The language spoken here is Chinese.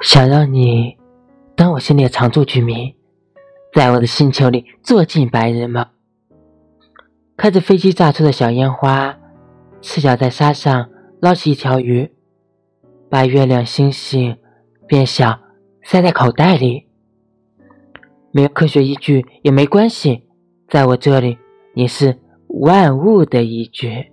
想让你当我心里的常住居民，在我的星球里做尽白日梦。看着飞机炸出的小烟花，赤脚在沙上捞起一条鱼，把月亮、星星变小塞在口袋里。没有科学依据也没关系，在我这里，你是万物的依据。